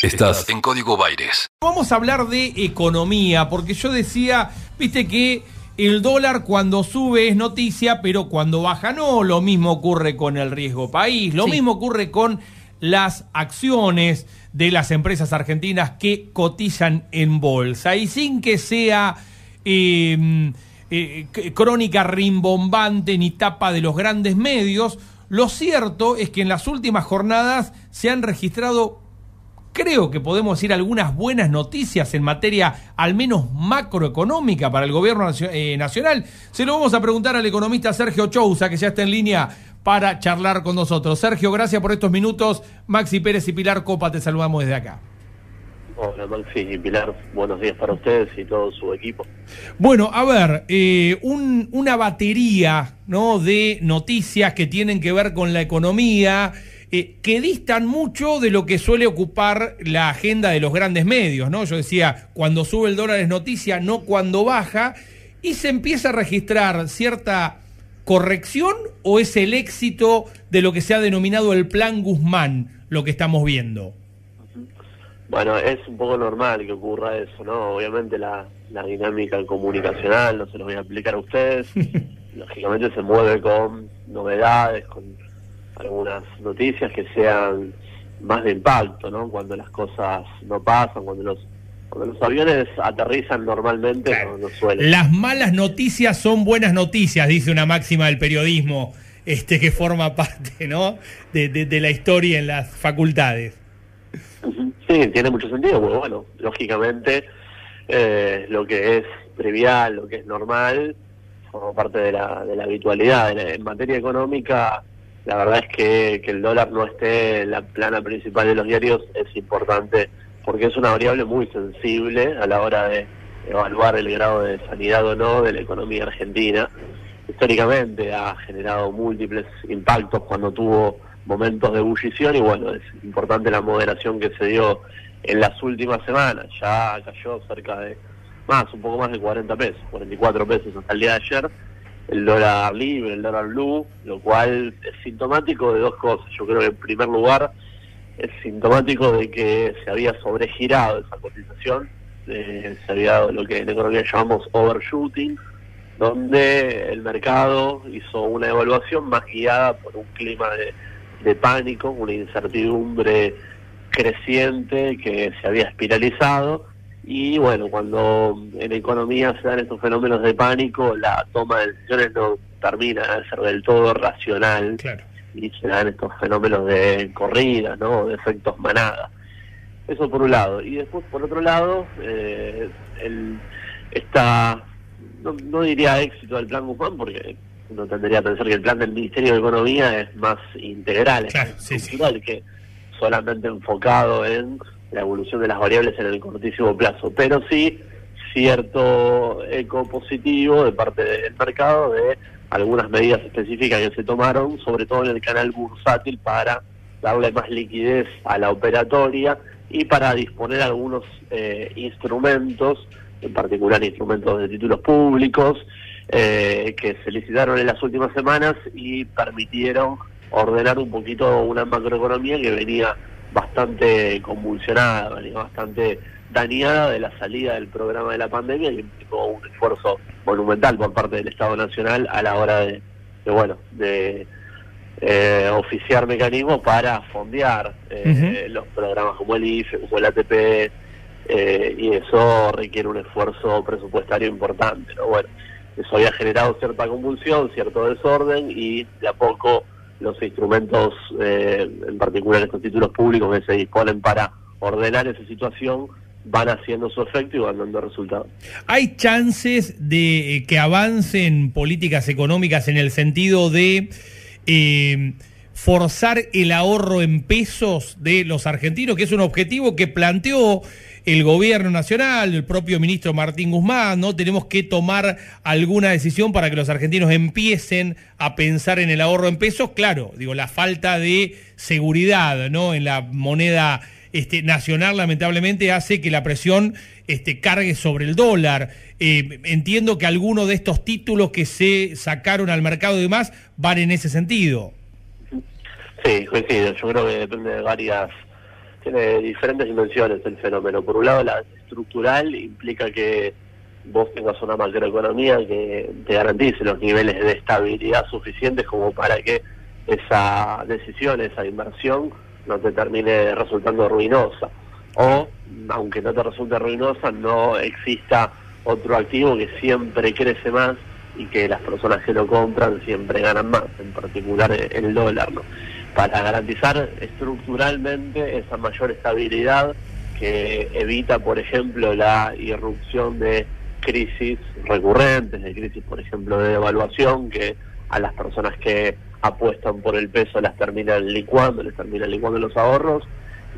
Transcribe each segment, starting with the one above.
Estás en Código Baires. Vamos a hablar de economía, porque yo decía, viste que el dólar cuando sube es noticia, pero cuando baja no. Lo mismo ocurre con el riesgo país, lo mismo ocurre con las acciones de las empresas argentinas que cotizan en bolsa. Y sin que sea em, eh, crónica rimbombante ni tapa de los grandes medios, lo cierto es que en las últimas jornadas se han registrado creo que podemos decir algunas buenas noticias en materia al menos macroeconómica para el gobierno eh, nacional. Se lo vamos a preguntar al economista Sergio Chousa, que ya está en línea para charlar con nosotros. Sergio, gracias por estos minutos. Maxi Pérez y Pilar Copa, te saludamos desde acá. Hola Maxi y Pilar, buenos días para ustedes y todo su equipo. Bueno, a ver, eh, una batería ¿no? de noticias que tienen que ver con la economía. Eh, que distan mucho de lo que suele ocupar la agenda de los grandes medios, ¿no? Yo decía, cuando sube el dólar es noticia, no cuando baja, y se empieza a registrar cierta corrección o es el éxito de lo que se ha denominado el plan Guzmán, lo que estamos viendo. Bueno, es un poco normal que ocurra eso, ¿no? Obviamente la, la dinámica comunicacional, no se lo voy a explicar a ustedes, lógicamente se mueve con novedades, con algunas noticias que sean más de impacto, ¿no? Cuando las cosas no pasan, cuando los cuando los aviones aterrizan normalmente no, suelen. Las malas noticias son buenas noticias, dice una máxima del periodismo, este que forma parte, ¿no? De, de, la historia en las facultades. Sí, tiene mucho sentido, bueno, bueno lógicamente eh, lo que es trivial, lo que es normal, forma parte de la, de la habitualidad. En materia económica, la verdad es que, que el dólar no esté en la plana principal de los diarios es importante porque es una variable muy sensible a la hora de evaluar el grado de sanidad o no de la economía argentina. Históricamente ha generado múltiples impactos cuando tuvo momentos de ebullición y bueno, es importante la moderación que se dio en las últimas semanas. Ya cayó cerca de más, un poco más de 40 pesos, 44 pesos hasta el día de ayer el dólar libre, el dólar blue, lo cual es sintomático de dos cosas. Yo creo que en primer lugar es sintomático de que se había sobregirado esa cotización, eh, se había dado lo que en economía llamamos overshooting, donde el mercado hizo una evaluación más guiada por un clima de, de pánico, una incertidumbre creciente que se había espiralizado y bueno, cuando en economía se dan estos fenómenos de pánico, la toma de decisiones no termina de ser del todo racional y se dan estos fenómenos de corrida, ¿no? de efectos manada. Eso por un lado. Y después, por otro lado, eh, el, esta, no, diría éxito del plan Guzmán, porque uno tendría que pensar que el plan del Ministerio de Economía es más integral, es más que solamente enfocado en la evolución de las variables en el cortísimo plazo, pero sí cierto eco positivo de parte del mercado de algunas medidas específicas que se tomaron, sobre todo en el canal bursátil, para darle más liquidez a la operatoria y para disponer algunos eh, instrumentos, en particular instrumentos de títulos públicos, eh, que se licitaron en las últimas semanas y permitieron ordenar un poquito una macroeconomía que venía bastante convulsionada, bastante dañada de la salida del programa de la pandemia y implicó un esfuerzo monumental por parte del Estado Nacional a la hora de, bueno, de eh, oficiar mecanismos para fondear eh, los programas como el IFE, como el ATP, eh, y eso requiere un esfuerzo presupuestario importante, ¿no? Bueno, eso había generado cierta convulsión, cierto desorden y de a poco los instrumentos, eh, en particular estos títulos públicos que se disponen para ordenar esa situación, van haciendo su efecto y van dando resultados. ¿Hay chances de eh, que avancen políticas económicas en el sentido de eh, forzar el ahorro en pesos de los argentinos, que es un objetivo que planteó el gobierno nacional, el propio ministro Martín Guzmán, ¿no? Tenemos que tomar alguna decisión para que los argentinos empiecen a pensar en el ahorro en pesos. Claro, digo, la falta de seguridad, ¿no? En la moneda este, nacional, lamentablemente, hace que la presión este, cargue sobre el dólar. Eh, entiendo que algunos de estos títulos que se sacaron al mercado y demás van en ese sentido. Sí, coincido. Yo creo que depende de varias tiene diferentes dimensiones el fenómeno. Por un lado, la estructural implica que vos tengas una macroeconomía que te garantice los niveles de estabilidad suficientes como para que esa decisión, esa inversión, no te termine resultando ruinosa. O, aunque no te resulte ruinosa, no exista otro activo que siempre crece más y que las personas que lo compran siempre ganan más, en particular el dólar. ¿no? Para garantizar estructuralmente esa mayor estabilidad que evita, por ejemplo, la irrupción de crisis recurrentes, de crisis, por ejemplo, de devaluación, que a las personas que apuestan por el peso las terminan licuando, les terminan licuando los ahorros,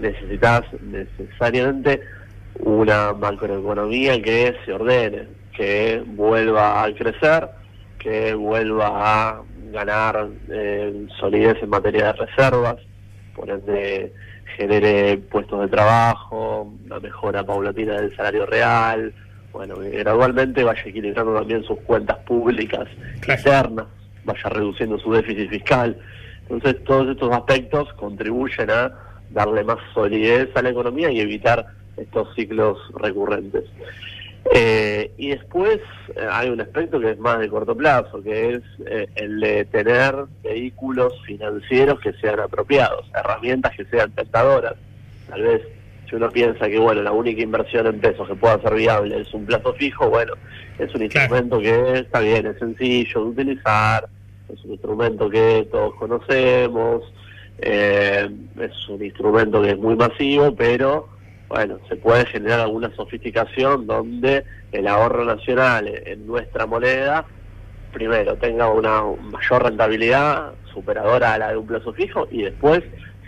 necesitas necesariamente una macroeconomía que se ordene, que vuelva a crecer, que vuelva a ganar eh, solidez en materia de reservas, por ende genere puestos de trabajo, una mejora paulatina del salario real, bueno, gradualmente vaya equilibrando también sus cuentas públicas externas, vaya reduciendo su déficit fiscal. Entonces, todos estos aspectos contribuyen a darle más solidez a la economía y evitar estos ciclos recurrentes. Eh, y después eh, hay un aspecto que es más de corto plazo, que es eh, el de tener vehículos financieros que sean apropiados, herramientas que sean tentadoras. Tal vez si uno piensa que bueno la única inversión en pesos que pueda ser viable es un plazo fijo, bueno, es un instrumento que está bien, es sencillo de utilizar, es un instrumento que todos conocemos, es un instrumento que es muy masivo, pero bueno, se puede generar alguna sofisticación donde el ahorro nacional en nuestra moneda, primero, tenga una mayor rentabilidad superadora a la de un plazo fijo y después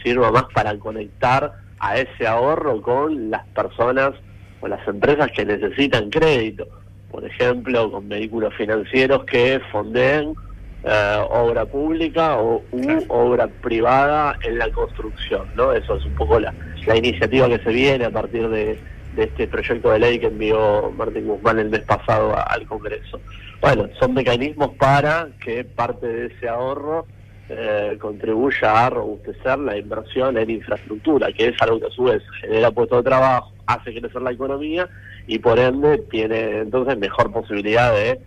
sirva más para conectar a ese ahorro con las personas o las empresas que necesitan crédito. Por ejemplo, con vehículos financieros que fonden eh, obra pública o obra privada en la construcción, ¿no? Eso es un poco la, la iniciativa que se viene a partir de, este proyecto de ley que envió Martín Guzmán el mes pasado al Congreso. Bueno, son mecanismos para que parte de ese ahorro eh, contribuya a robustecer la inversión en infraestructura, que es algo que a su vez genera puestos de trabajo, hace crecer la economía y por ende tiene entonces mejor posibilidad de,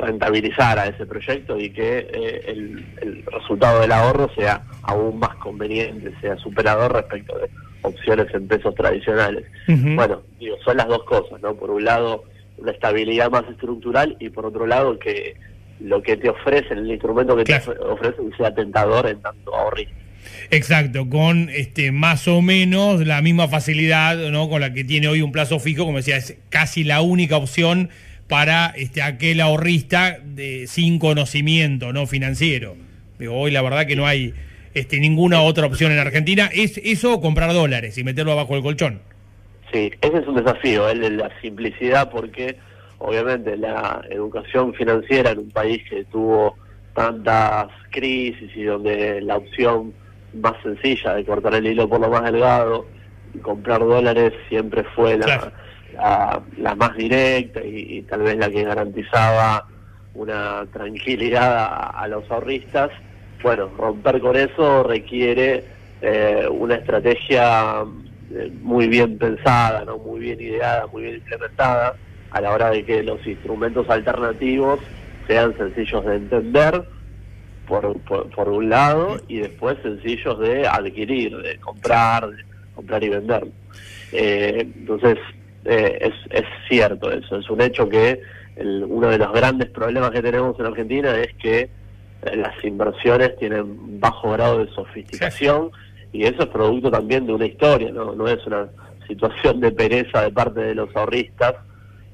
rentabilizar a ese proyecto y que eh, el, el resultado del ahorro sea aún más conveniente, sea superador respecto de opciones en pesos tradicionales. Bueno, digo, son las dos cosas, ¿no? Por un lado, una estabilidad más estructural y por otro lado, que lo que te ofrecen, el instrumento que te ofrecen sea tentador en tanto ahorrista. Exacto, con este más o menos la misma facilidad ¿no? con la que tiene hoy un plazo fijo, como decía, es casi la única opción para este aquel ahorrista de, sin conocimiento no financiero. Digo, hoy la verdad que no hay este, ninguna otra opción en Argentina. ¿Es eso comprar dólares y meterlo abajo del colchón? Sí, ese es un desafío, el de la simplicidad, porque obviamente la educación financiera en un país que tuvo tantas crisis y donde la opción más sencilla de cortar el hilo por lo más delgado y comprar dólares siempre fue la, la, más directa y, tal vez la que garantizaba una tranquilidad a los ahorristas bueno, romper con eso requiere eh, una estrategia eh, muy bien pensada, no muy bien ideada, muy bien implementada, a la hora de que los instrumentos alternativos sean sencillos de entender, por, por, un lado, y después sencillos de adquirir, de comprar, comprar y vender. Eh, entonces, es, es cierto eso, es un hecho que uno de los grandes problemas que tenemos en Argentina es que las inversiones tienen bajo grado de sofisticación y eso es producto también de una historia, no, no es una situación de pereza de parte de los ahorristas,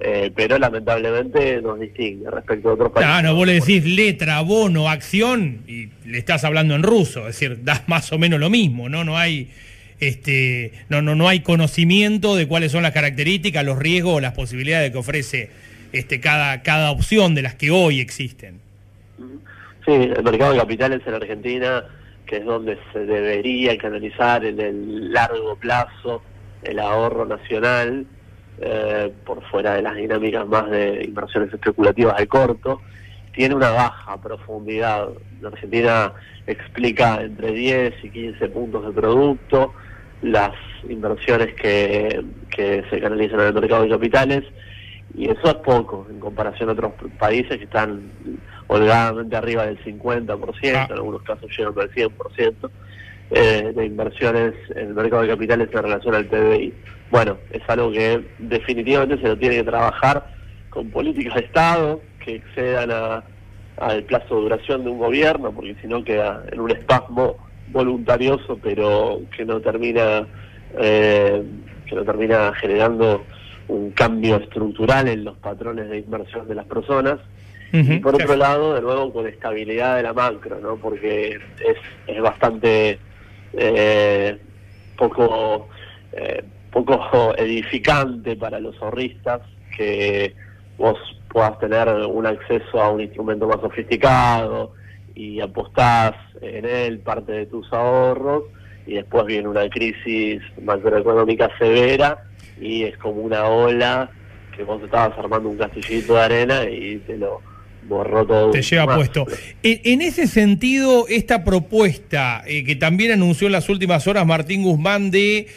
eh, pero lamentablemente nos distingue respecto a otros países. Claro, vos le decís letra, bono, acción y le estás hablando en ruso, es decir, das más o menos lo mismo, ¿no? No hay este no no no hay conocimiento de cuáles son las características, los riesgos o las posibilidades que ofrece este cada cada opción de las que hoy existen. Sí, el mercado de capitales en Argentina, que es donde se debería canalizar en el largo plazo el ahorro nacional, eh, por fuera de las dinámicas más de inversiones especulativas de corto, tiene una baja profundidad. La Argentina explica entre 10 y 15 puntos de producto, las inversiones que, que se canalizan en el mercado de capitales y eso es poco en comparación a otros países que están holgadamente arriba del 50%, Ah. en algunos casos llegan al 100% eh, de inversiones en el mercado de capitales en relación al PBI. Bueno, es algo que definitivamente se lo tiene que trabajar con políticas de Estado que excedan a- al plazo de duración de un gobierno, porque si no queda en un espasmo voluntarioso, pero que no termina eh, que no termina generando un cambio estructural en los patrones de inversión de las personas. Y por otro lado, de nuevo, con estabilidad de la macro, ¿no? Porque es, es bastante eh, poco, eh, poco edificante para los ahorristas que vos puedas tener un acceso a un instrumento más sofisticado y apostás en él parte de tus ahorros y después viene una crisis macroeconómica severa y es como una ola que vos estabas armando un castillito de arena y te lo borró todo. Te lleva más. puesto. En, en ese sentido, esta propuesta eh, que también anunció en las últimas horas Martín Guzmán de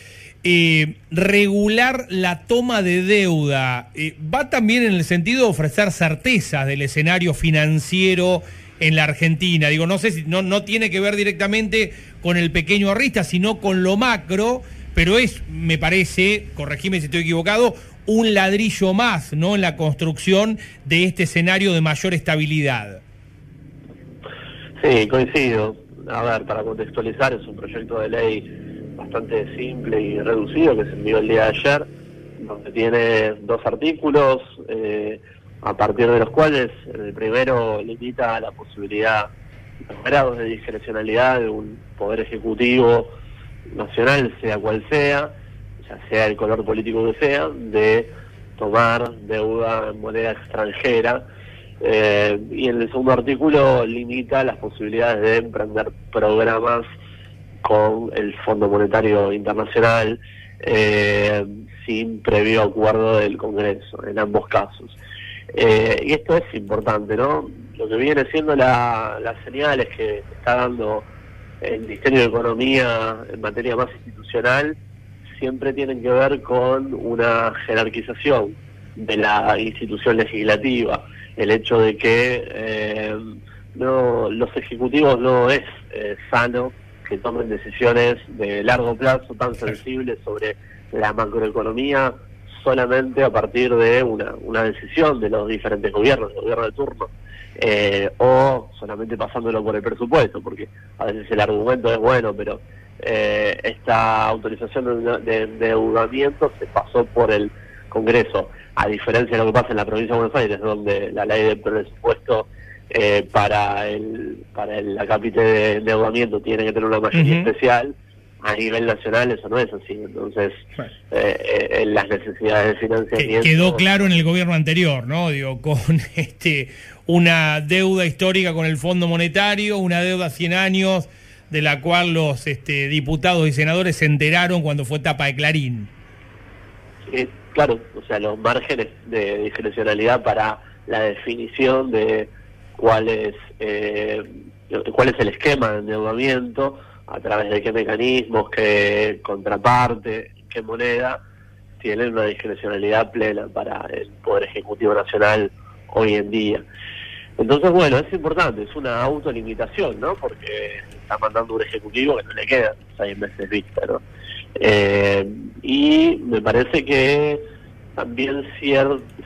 eh, regular la toma de deuda, eh, va también en el sentido de ofrecer certezas del escenario financiero en la Argentina. Digo, no sé si no, no tiene que ver directamente con el pequeño ahorrista, sino con lo macro, pero es, me parece, corregime si estoy equivocado, un ladrillo más, ¿no? En la construcción de este escenario de mayor estabilidad. Sí, coincido. A ver, para contextualizar, es un proyecto de ley bastante simple y reducido que se envió el día de ayer, donde tiene dos artículos, eh, a partir de los cuales el primero limita la posibilidad, los grados de discrecionalidad de un poder ejecutivo nacional, sea cual sea, ya sea el color político que sea, de tomar deuda en moneda extranjera. Eh, y en el segundo artículo limita las posibilidades de emprender programas con el Fondo Monetario Internacional eh, sin previo acuerdo del Congreso, en ambos casos. Eh, y esto es importante, ¿no? Lo que viene siendo la- las señales que está dando el Ministerio de Economía en materia más institucional siempre tienen que ver con una jerarquización de la institución legislativa, el hecho de que eh, no los ejecutivos no es eh, sano que tomen decisiones de largo plazo tan sensibles sobre la macroeconomía solamente a partir de una, una decisión de los diferentes gobiernos, el gobierno de turno, eh, o solamente pasándolo por el presupuesto, porque a veces el argumento es bueno, pero eh, esta autorización de, de endeudamiento se pasó por el Congreso, a diferencia de lo que pasa en la provincia de Buenos Aires, donde la ley de presupuesto eh, para el para el acápite de endeudamiento tiene que tener una mayoría especial, a nivel nacional eso no es así, entonces Bueno. eh, eh, las necesidades de financiamiento... quedó claro en el gobierno anterior, ¿no? Digo, con este una deuda histórica con el Fondo Monetario, una deuda a 100 años, de la cual los este, diputados y senadores se enteraron cuando fue tapa de Clarín. Eh, claro, o sea, los márgenes de discrecionalidad para la definición de cuál es, eh, cuál es el esquema de endeudamiento, a través de qué mecanismos, qué contraparte, qué moneda, tienen una discrecionalidad plena para el Poder Ejecutivo Nacional hoy en día. Entonces, bueno, es importante, es una autolimitación, ¿no? Porque está mandando un ejecutivo que no le quedan seis meses vista, ¿no? Eh, y me parece que también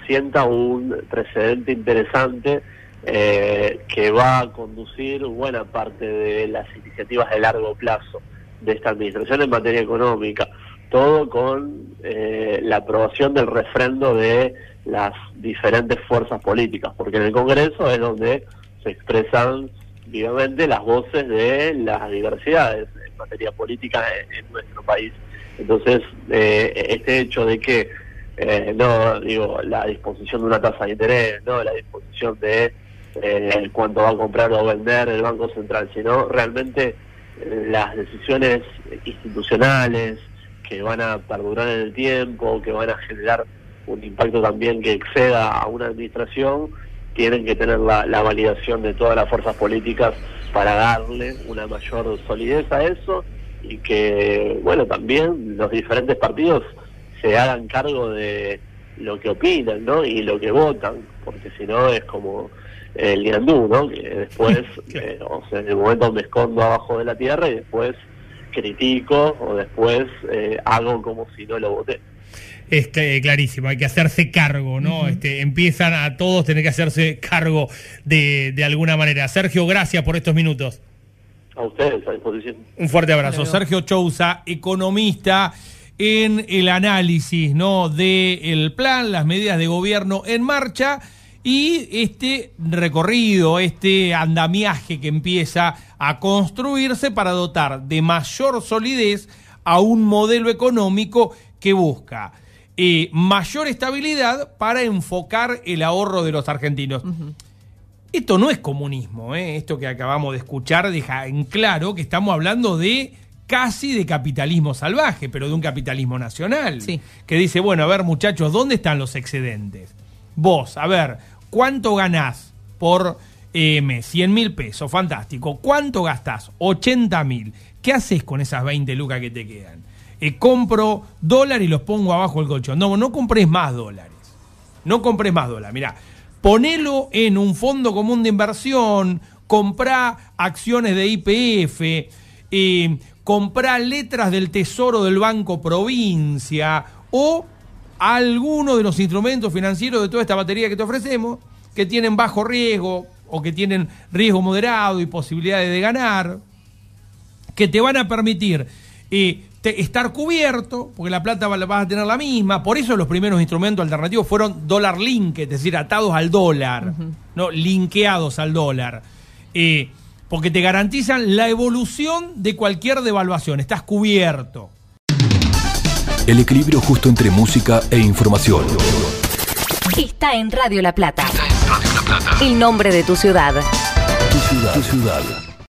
sienta un precedente interesante eh, que va a conducir buena parte de las iniciativas de largo plazo de esta administración en materia económica, todo con eh, la aprobación del refrendo de las diferentes fuerzas políticas, porque en el Congreso es donde se expresan vivamente las voces de las diversidades en materia política en, nuestro país. Entonces, eh, este hecho de que eh, no digo la disposición de una tasa de interés, no la disposición de eh, cuánto va a comprar o vender el Banco Central, sino realmente eh, las decisiones institucionales que van a perdurar en el tiempo, que van a generar un impacto también que exceda a una administración, tienen que tener la, la validación de todas las fuerzas políticas para darle una mayor solidez a eso y que, bueno, también los diferentes partidos se hagan cargo de lo que opinan, ¿no? Y lo que votan, porque si no es como el Yandú, ¿no? Que después, eh, o sea, en el momento me escondo abajo de la tierra y después critico o después eh, hago como si no lo voté. Este, clarísimo, hay que hacerse cargo, ¿no? este, empiezan a todos tener que hacerse cargo de, de alguna manera. Sergio, gracias por estos minutos. A ustedes, a disposición. Un fuerte abrazo. Sergio Chousa, economista en el análisis ¿no? del plan, las medidas de gobierno en marcha y este recorrido, este andamiaje que empieza a construirse para dotar de mayor solidez a un modelo económico que busca eh, mayor estabilidad para enfocar el ahorro de los argentinos. Esto no es comunismo, ¿eh? esto que acabamos de escuchar deja en claro que estamos hablando de casi de capitalismo salvaje, pero de un capitalismo nacional. Que dice, bueno, a ver muchachos, ¿dónde están los excedentes? Vos, a ver, ¿Cuánto ganás por eh, mes? 100 mil pesos, fantástico. ¿Cuánto gastás? 80 mil. ¿Qué haces con esas 20 lucas que te quedan? Eh, compro dólares y los pongo abajo del colchón. No, no compres más dólares. No compres más dólares. Mirá, ponelo en un fondo común de inversión, comprá acciones de IPF, eh, comprá letras del Tesoro del Banco Provincia o alguno de los instrumentos financieros de toda esta batería que te ofrecemos, que tienen bajo riesgo o que tienen riesgo moderado y posibilidades de ganar, que te van a permitir eh, estar cubierto, porque la plata vas a tener la misma, por eso los primeros instrumentos alternativos fueron dólar link, es decir, atados al dólar, no linkeados al dólar. Eh, porque te garantizan la evolución de cualquier devaluación, estás cubierto. El equilibrio justo entre música e información. Está en Radio La Plata. Está en Radio La Plata. El nombre de tu ciudad. Tu ciudad. Tu ciudad.